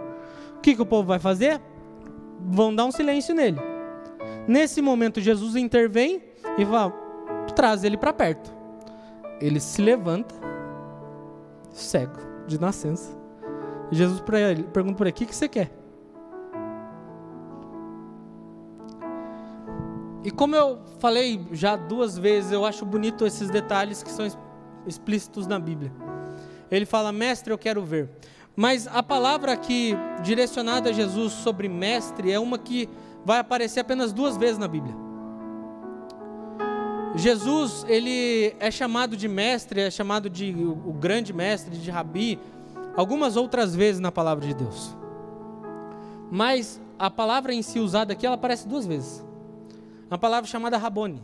O que, que o povo vai fazer? Vão dar um silêncio nele. Nesse momento, Jesus intervém e vai, traz ele para perto. Ele se levanta, cego de nascença. Jesus pergunta para ele: O que, que você quer? E como eu falei já duas vezes, eu acho bonito esses detalhes que são explícitos na Bíblia. Ele fala: Mestre, eu quero ver. Mas a palavra aqui direcionada a Jesus sobre mestre é uma que vai aparecer apenas duas vezes na Bíblia. Jesus, ele é chamado de mestre, é chamado de o grande mestre, de rabi, algumas outras vezes na palavra de Deus. Mas a palavra em si usada aqui, ela aparece duas vezes. Uma palavra chamada Rabone,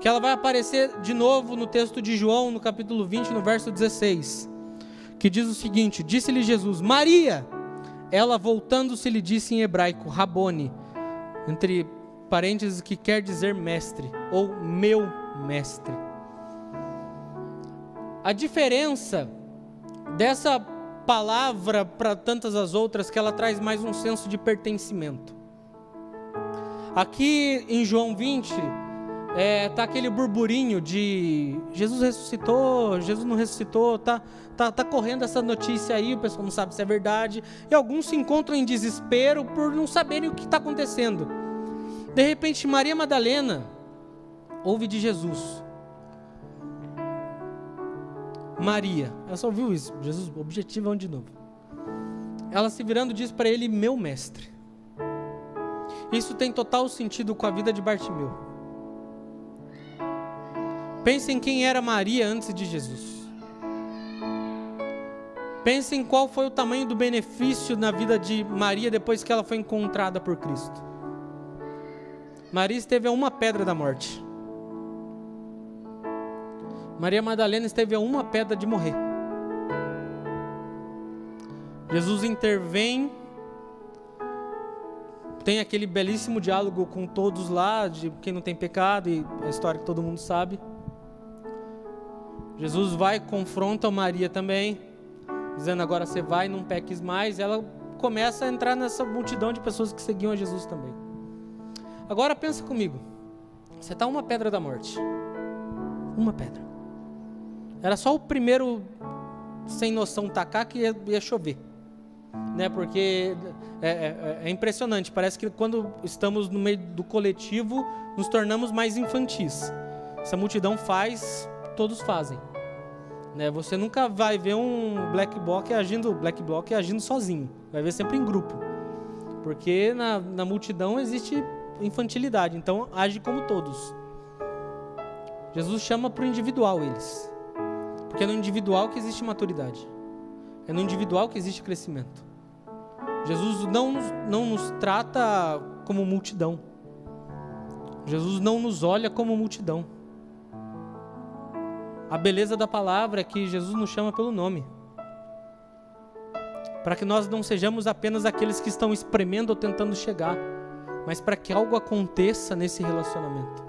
que ela vai aparecer de novo no texto de João, no capítulo 20, no verso 16, que diz o seguinte: Disse-lhe Jesus, Maria. Ela voltando-se lhe disse em hebraico, Rabone, entre parênteses, que quer dizer mestre, ou meu mestre. A diferença dessa palavra para tantas as outras que ela traz mais um senso de pertencimento. Aqui em João 20 é, tá aquele burburinho de Jesus ressuscitou, Jesus não ressuscitou, tá, tá, tá correndo essa notícia aí, o pessoal não sabe se é verdade, e alguns se encontram em desespero por não saberem o que está acontecendo. De repente, Maria Madalena ouve de Jesus. Maria. Ela só ouviu isso. Jesus objetiva de novo. Ela se virando diz para ele: Meu mestre. Isso tem total sentido com a vida de Bartimeu. Pense em quem era Maria antes de Jesus. Pense em qual foi o tamanho do benefício na vida de Maria depois que ela foi encontrada por Cristo. Maria esteve a uma pedra da morte. Maria Madalena esteve a uma pedra de morrer. Jesus intervém, tem aquele belíssimo diálogo com todos lá, de quem não tem pecado, e a história que todo mundo sabe. Jesus vai, confronta Maria também, dizendo: Agora você vai, não peques mais. Ela começa a entrar nessa multidão de pessoas que seguiam a Jesus também. Agora pensa comigo. Você está uma pedra da morte. Uma pedra. Era só o primeiro sem noção tacar que ia, chover. Né? Porque é, é, é, impressionante. Parece que quando estamos no meio do coletivo, nos tornamos mais infantis. Essa multidão faz, todos fazem. Né? Você nunca vai ver um black bloc agindo, black bloc agindo sozinho. Vai ver sempre em grupo. Porque na, na multidão existe infantilidade. Então age como todos. Jesus chama para o individual eles. Porque é no individual que existe maturidade. É no individual que existe crescimento. Jesus não, não nos trata como multidão. Jesus não nos olha como multidão. A beleza da palavra é que Jesus nos chama pelo nome. Para que nós não sejamos apenas aqueles que estão espremendo ou tentando chegar, mas para que algo aconteça nesse relacionamento.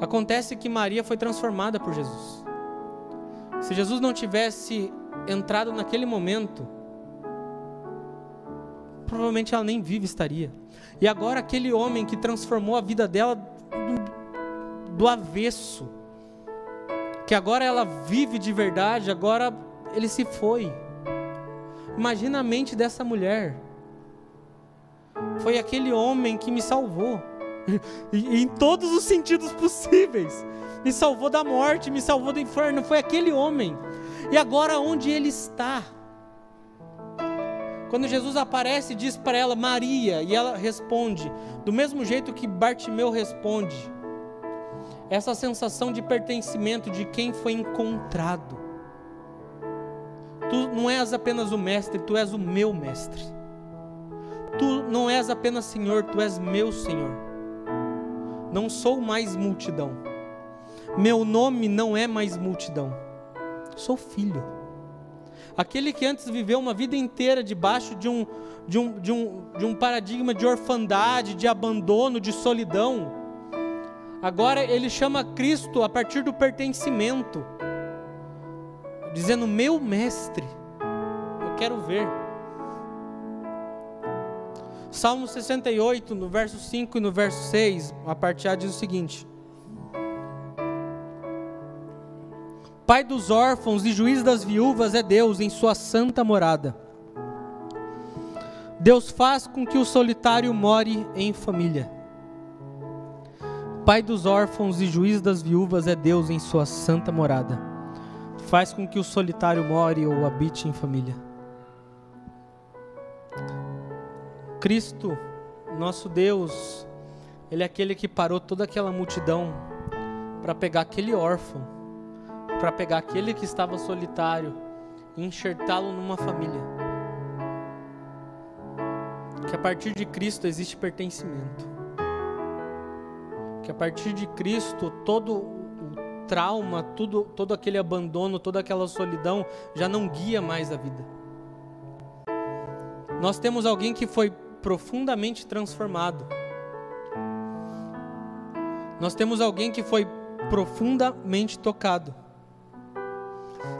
Acontece que Maria foi transformada por Jesus. Se Jesus não tivesse entrado naquele momento, provavelmente ela nem viva estaria. E agora aquele homem que transformou a vida dela do, do avesso, que agora ela vive de verdade, agora ele se foi. Imagina a mente dessa mulher. Foi aquele homem que me salvou. <laughs> Em todos os sentidos possíveis. Me salvou da morte, me salvou do inferno. Foi aquele homem. E agora onde ele está? Quando Jesus aparece diz para ela Maria, e ela responde, do mesmo jeito que Bartimeu responde, essa sensação de pertencimento de quem foi encontrado. Tu não és apenas o mestre, tu és o meu mestre. Não és apenas Senhor, tu és meu Senhor. Não sou mais multidão. Meu nome não é mais multidão. Sou filho. Aquele que antes viveu uma vida inteira debaixo de um, de um, de um, de um paradigma de orfandade, de abandono, de solidão Agora ele chama Cristo a partir do pertencimento, dizendo: Meu mestre, eu quero ver. Salmo 68, no verso 5 e no verso 6, a parte A diz o seguinte: Pai dos órfãos e juiz das viúvas é Deus em sua santa morada. Deus faz com que o solitário more em família. Pai dos órfãos e juiz das viúvas é Deus em sua santa morada. Faz com que o solitário more ou habite em família. Cristo, nosso Deus, Ele é aquele que parou toda aquela multidão para pegar aquele órfão, para pegar aquele que estava solitário e enxertá-lo numa família. Que a partir de Cristo existe pertencimento que a partir de Cristo todo o trauma, tudo, todo aquele abandono, toda aquela solidão já não guia mais a vida. Nós temos alguém que foi profundamente transformado. Nós temos alguém que foi profundamente tocado.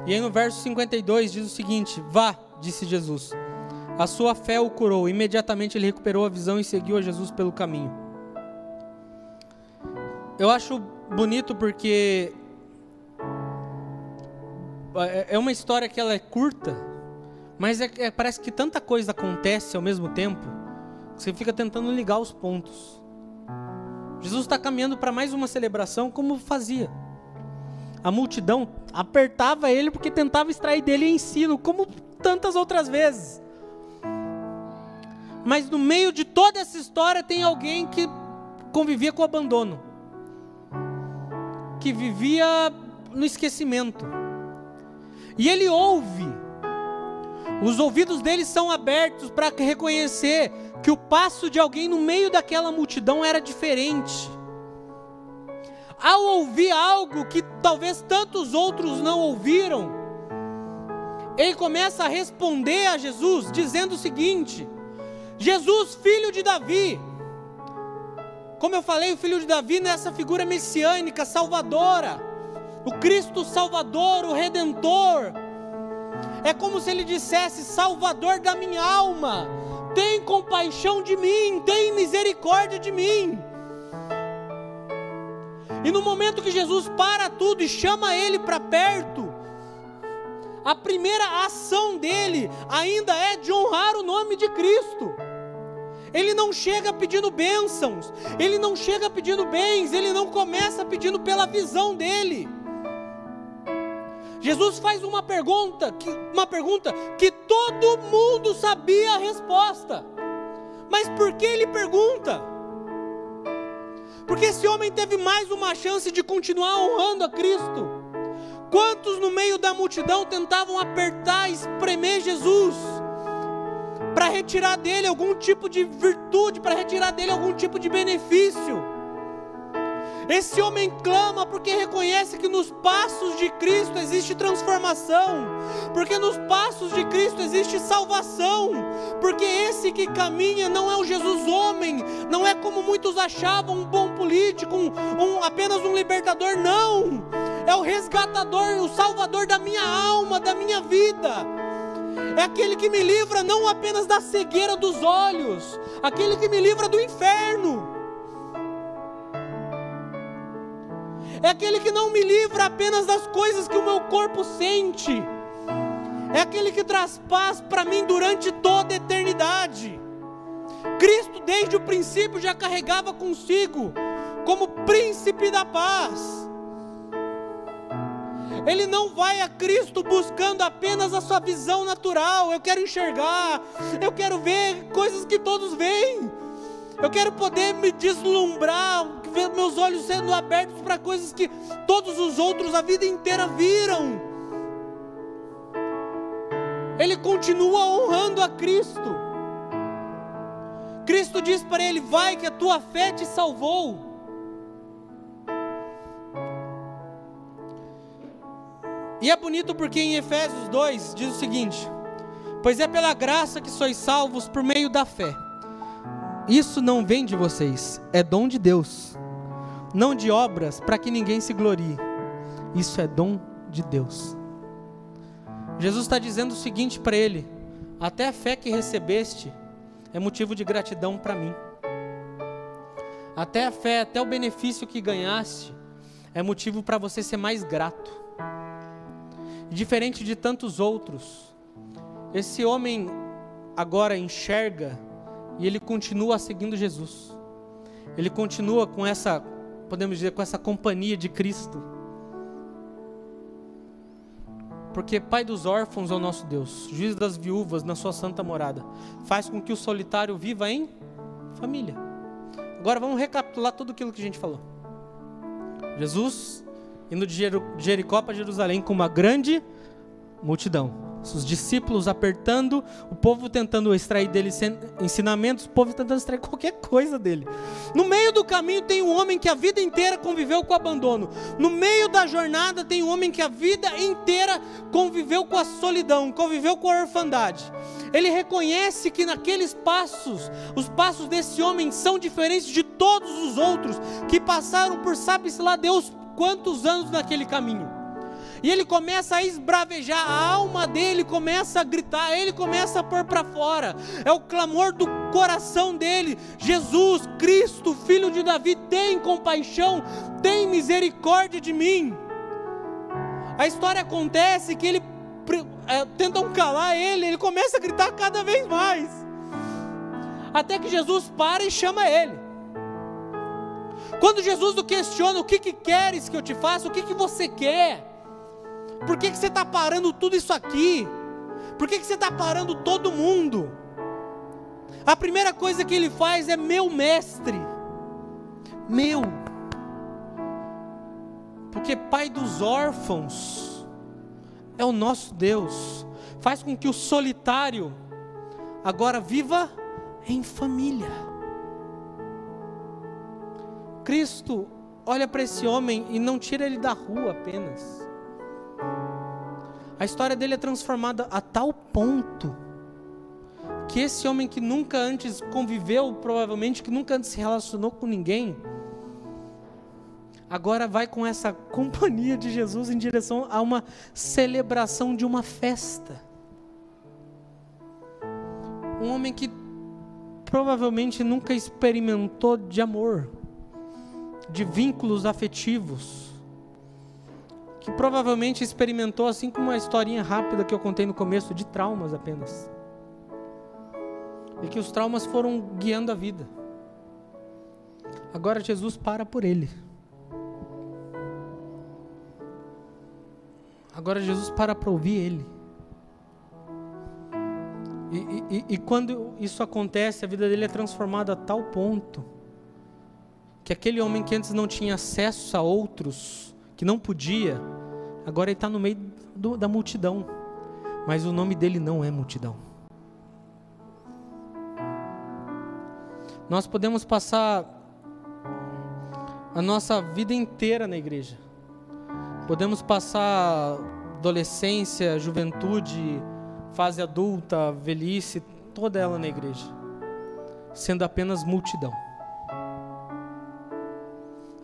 E aí no verso 52 diz o seguinte: Vá, disse Jesus. A sua fé o curou. Imediatamente ele recuperou a visão e seguiu a Jesus pelo caminho. Eu acho bonito porque é, é uma história que ela é curta, mas é, é, parece que tanta coisa acontece ao mesmo tempo você fica tentando ligar os pontos. Jesus está caminhando para mais uma celebração como fazia. A multidão apertava ele porque tentava extrair dele ensino, como tantas outras vezes. Mas no meio de toda essa história tem alguém que convivia com o abandono que vivia no esquecimento. E ele ouve. Os ouvidos dele são abertos para reconhecer que o passo de alguém no meio daquela multidão era diferente. ao ouvir algo que talvez tantos outros não ouviram, ele começa a responder a Jesus, dizendo o seguinte: Jesus, filho de Davi, como eu falei, o filho de Davi nessa figura messiânica, salvadora, o Cristo Salvador, o Redentor. É como se ele dissesse: Salvador da minha alma, tem compaixão de mim, tem misericórdia de mim. E no momento que Jesus para tudo e chama ele para perto, a primeira ação dele ainda é de honrar o nome de Cristo. Ele não chega pedindo bênçãos, ele não chega pedindo bens, ele não começa pedindo pela visão dele. Jesus faz uma pergunta, que, uma pergunta que todo mundo sabia a resposta. Mas por que ele pergunta? Porque esse homem teve mais uma chance de continuar honrando a Cristo. Quantos no meio da multidão tentavam apertar, espremer Jesus? para retirar dele algum tipo de virtude, para retirar dele algum tipo de benefício. Esse homem clama porque reconhece que nos passos de Cristo existe transformação, porque nos passos de Cristo existe salvação, porque esse que caminha não é o Jesus homem, não é como muitos achavam um bom político, um, um, apenas um libertador, não, é o resgatador, o salvador da minha alma, da minha vida é aquele que me livra não apenas da cegueira dos olhos, aquele que me livra do inferno. É aquele que não me livra apenas das coisas que o meu corpo sente. É aquele que traz paz para mim durante toda a eternidade. Cristo, desde o princípio, já carregava consigo, como príncipe da paz ele não vai a Cristo buscando apenas a sua visão natural. Eu quero enxergar, eu quero ver coisas que todos veem. Eu quero poder me deslumbrar, ver meus olhos sendo abertos para coisas que todos os outros a vida inteira viram. Ele continua honrando a Cristo. Cristo diz para ele: Vai, que a tua fé te salvou. E é bonito porque em Efésios 2 diz o seguinte: Pois é pela graça que sois salvos por meio da fé. Isso não vem de vocês, é dom de Deus, não de obras para que ninguém se glorie. Isso é dom de Deus. Jesus está dizendo o seguinte para ele: até a fé que recebeste é motivo de gratidão para mim. Até a fé, até o benefício que ganhaste é motivo para você ser mais grato diferente de tantos outros, esse homem agora enxerga e ele continua seguindo Jesus. Ele continua com essa, podemos dizer, com essa companhia de Cristo. Porque Pai dos órfãos é o nosso Deus, juiz das viúvas na sua santa morada, faz com que o solitário viva em família. Agora vamos recapitular tudo aquilo que a gente falou. Jesus indo de Jericó para Jerusalém com uma grande multidão. Os discípulos apertando, o povo tentando extrair dele ensinamentos, o povo tentando extrair <laughs> qualquer coisa dele. No meio do caminho tem um homem que a vida inteira conviveu com o abandono. No meio da jornada tem um homem que a vida inteira conviveu com a solidão, conviveu com a orfandade. Ele reconhece que naqueles passos, os passos desse homem são diferentes de todos os outros que passaram por sabe-se lá Deus quantos anos naquele caminho. E ele começa a esbravejar, a alma dele começa a gritar, ele começa a pôr para fora. É o clamor do coração dele: Jesus, Cristo, filho de Davi, tem compaixão, tem misericórdia de mim. A história acontece que ele é, tentam calar ele, ele começa a gritar cada vez mais. Até que Jesus para e chama ele. Quando Jesus o questiona, o que, que queres que eu te faça? O que, que você quer? Por que, que você está parando tudo isso aqui? Por que, que você está parando todo mundo? A primeira coisa que ele faz é meu mestre. Meu. Porque pai dos órfãos é o nosso Deus. Faz com que o solitário agora viva em família. Cristo olha para esse homem e não tira ele da rua apenas. A história dele é transformada a tal ponto que esse homem que nunca antes conviveu, provavelmente que nunca antes se relacionou com ninguém, agora vai com essa <laughs> companhia de Jesus em direção a uma celebração de uma festa. Um homem que provavelmente nunca experimentou de amor, de vínculos afetivos, que provavelmente experimentou, assim como uma historinha rápida que eu contei no começo, de traumas apenas. E que os traumas foram guiando a vida. Agora Jesus para por ele. Agora Jesus para para ouvir ele. E, e, e, quando isso acontece, a vida dele é transformada a tal ponto que aquele homem que antes não tinha acesso a outros, que não podia, agora ele está no meio do, da multidão. Mas o nome dele não é multidão. Nós podemos passar a nossa vida inteira na igreja. Podemos passar adolescência, juventude, fase adulta, velhice, toda ela na igreja, sendo apenas multidão.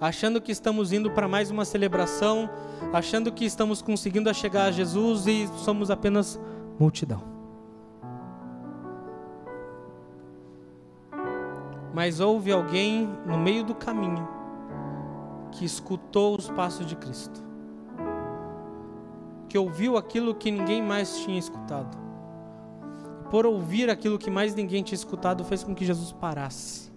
Achando que estamos indo para mais uma celebração, achando que estamos conseguindo chegar a Jesus e somos apenas multidão. Mas houve alguém no meio do caminho que escutou os passos de Cristo que ouviu aquilo que ninguém mais tinha escutado. Por ouvir aquilo que mais ninguém tinha escutado, fez com que Jesus parasse.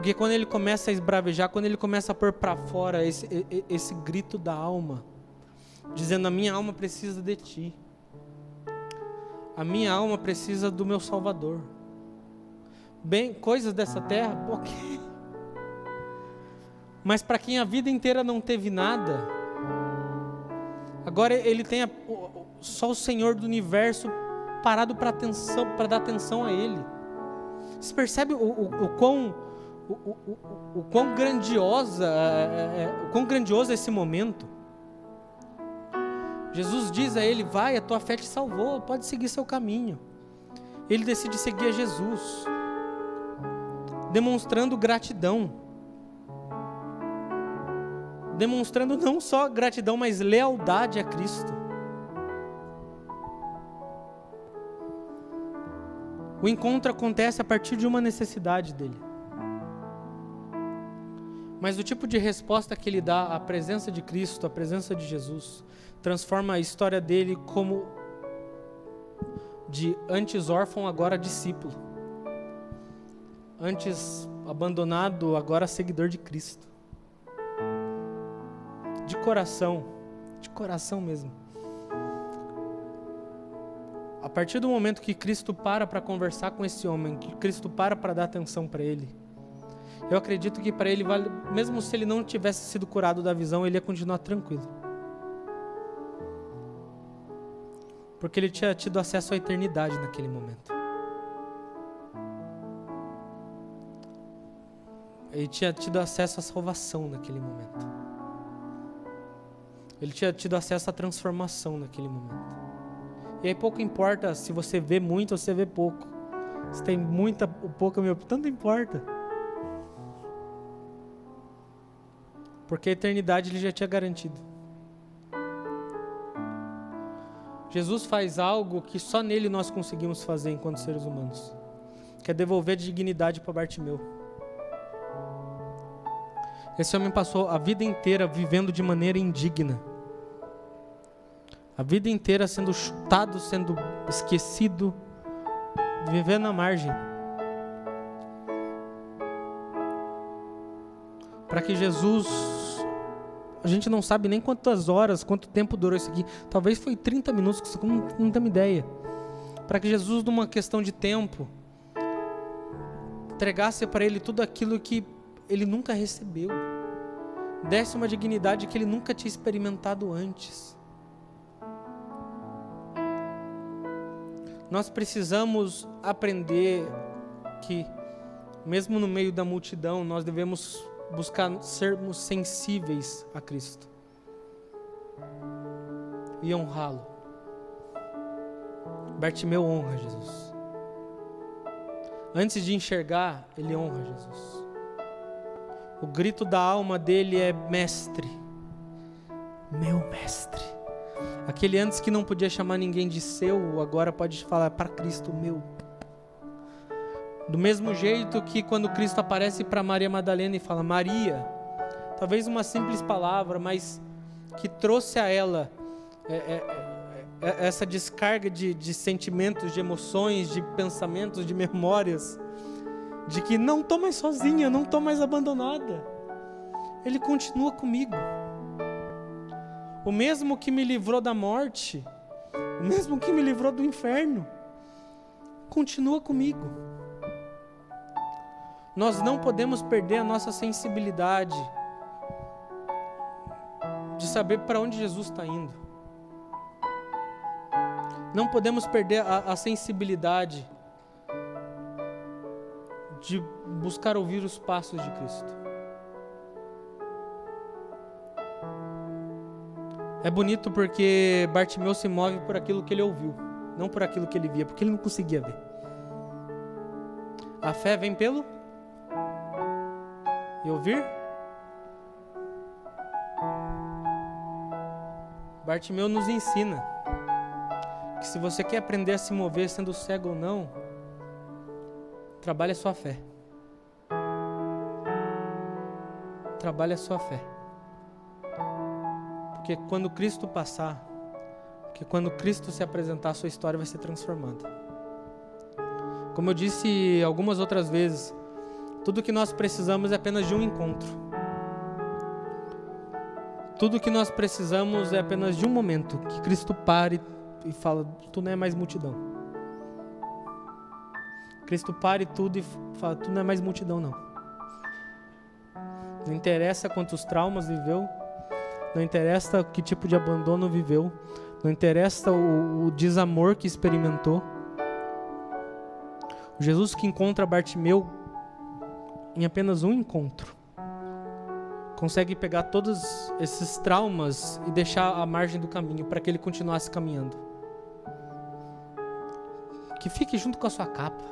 Porque quando ele começa a esbravejar, quando ele começa a pôr para fora esse, esse grito da alma, dizendo: A minha alma precisa de ti, a minha alma precisa do meu Salvador. Bem, coisas dessa terra, ok. <laughs> Mas para quem a vida inteira não teve nada, Agora ele tem a, só o Senhor do universo parado para atenção, para dar atenção a ele. Você percebe o, o, o quão o, o, o, quão grandiosa, é, é, é, o quão grandioso é esse momento. Jesus diz a ele: Vai, a tua fé te salvou, pode seguir seu caminho. Ele decide seguir a Jesus, demonstrando gratidão demonstrando não só gratidão, mas lealdade a Cristo. O encontro acontece a partir de uma necessidade dele. Mas o tipo de resposta que ele dá à presença de Cristo, à presença de Jesus, transforma a história dele como de antes órfão, agora discípulo. Antes abandonado, agora seguidor de Cristo de coração, de coração mesmo. A partir do momento que Cristo para para conversar com esse homem, que Cristo para para dar atenção para ele, eu acredito que para ele vale, mesmo se ele não tivesse sido curado da visão, ele ia continuar tranquilo. Porque ele tinha tido acesso à eternidade naquele momento. Ele tinha tido acesso à salvação naquele momento. Ele tinha tido acesso à transformação naquele momento. E aí pouco importa se você vê muito ou se vê pouco. Se tem muita ou pouca, meu, tanto importa. Porque a eternidade ele já tinha garantido. Jesus faz algo que só nele nós conseguimos fazer enquanto seres humanos, que é devolver dignidade para Bartimeu. Esse homem passou a vida inteira vivendo de maneira indigna a vida inteira sendo chutado, sendo esquecido, vivendo à margem. Para que Jesus, a gente não sabe nem quantas horas, quanto tempo durou isso aqui. Talvez foi 30 minutos, não, não tem ideia. Para que Jesus, numa questão de tempo, entregasse para ele tudo aquilo que ele nunca recebeu. Desse uma dignidade que ele nunca tinha experimentado antes. Nós precisamos aprender que, mesmo no meio da multidão, nós devemos buscar sermos sensíveis a Cristo e honrá-lo. Bartimeu honra Jesus. Antes de enxergar, ele honra Jesus. O grito da alma dele é: Mestre, meu mestre. Aquele antes que não podia chamar ninguém de seu, agora pode falar para Cristo, meu. Do mesmo jeito que quando Cristo aparece para Maria Madalena e fala, Maria, talvez uma simples palavra, mas que trouxe a ela é, é, é, é, essa descarga de, de sentimentos, de emoções, de pensamentos, de memórias, de que não estou mais sozinha, não estou mais abandonada. Ele continua comigo. O mesmo que me livrou da morte, o mesmo que me livrou do inferno, continua comigo. Nós não podemos perder a nossa sensibilidade de saber para onde Jesus está indo. Não podemos perder a, a sensibilidade de buscar ouvir os passos de Cristo. É bonito porque Bartimeu se move por aquilo que ele ouviu, não por aquilo que ele via, porque ele não conseguia ver. A fé vem pelo e ouvir. Bartimeu nos ensina que se você quer aprender a se mover sendo cego ou não, trabalhe a sua fé. Trabalhe a sua fé. Porque quando Cristo passar, porque quando Cristo se apresentar, a sua história vai ser transformada. Como eu disse algumas outras vezes, tudo que nós precisamos é apenas de um encontro. Tudo que nós precisamos é apenas de um momento que Cristo pare e fala: Tu não é mais multidão. Cristo pare tudo e fala: Tu não é mais multidão, não. Não interessa quantos traumas viveu, não interessa que tipo de abandono viveu, não interessa o, o desamor que experimentou. Jesus que encontra Bartimeu em apenas um encontro consegue pegar todos esses traumas e deixar à margem do caminho para que ele continuasse caminhando que fique junto com a sua capa.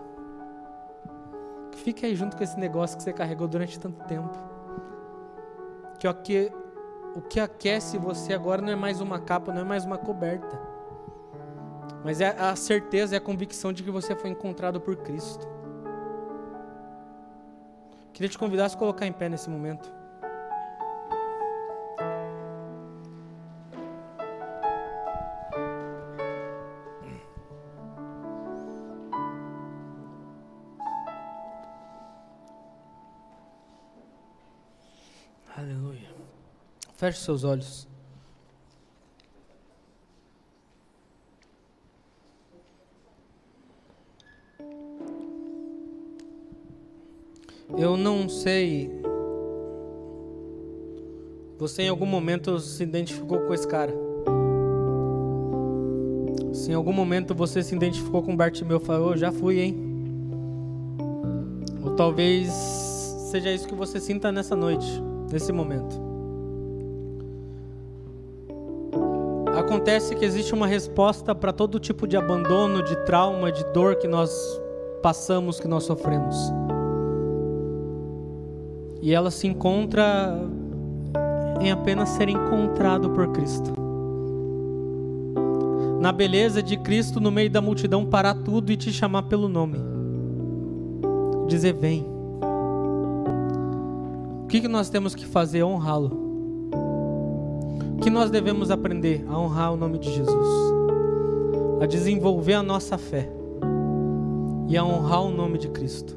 Que fique aí junto com esse negócio que você carregou durante tanto tempo. Que o que, o que aquece você agora não é mais uma capa, não é mais uma coberta. Mas é a certeza e a convicção de que você foi encontrado por Cristo. Queria te convidar a se colocar em pé nesse momento. Feche seus olhos. Sei. Você em algum momento se identificou com esse cara. Se em algum momento você se identificou com Bartimeu, falou, oh, já fui, hein? Ou talvez seja isso que você sinta nessa noite, nesse momento. acontece que existe uma resposta para todo tipo de abandono, de trauma, de dor que nós passamos, que nós sofremos. E ela se encontra em apenas ser encontrado por Cristo. Na beleza de Cristo no meio da multidão parar tudo e te chamar pelo nome. Dizer vem. O que, que nós temos que fazer? Honrá-lo que nós devemos aprender a honrar o nome de Jesus, a desenvolver a nossa fé e a honrar o nome de Cristo.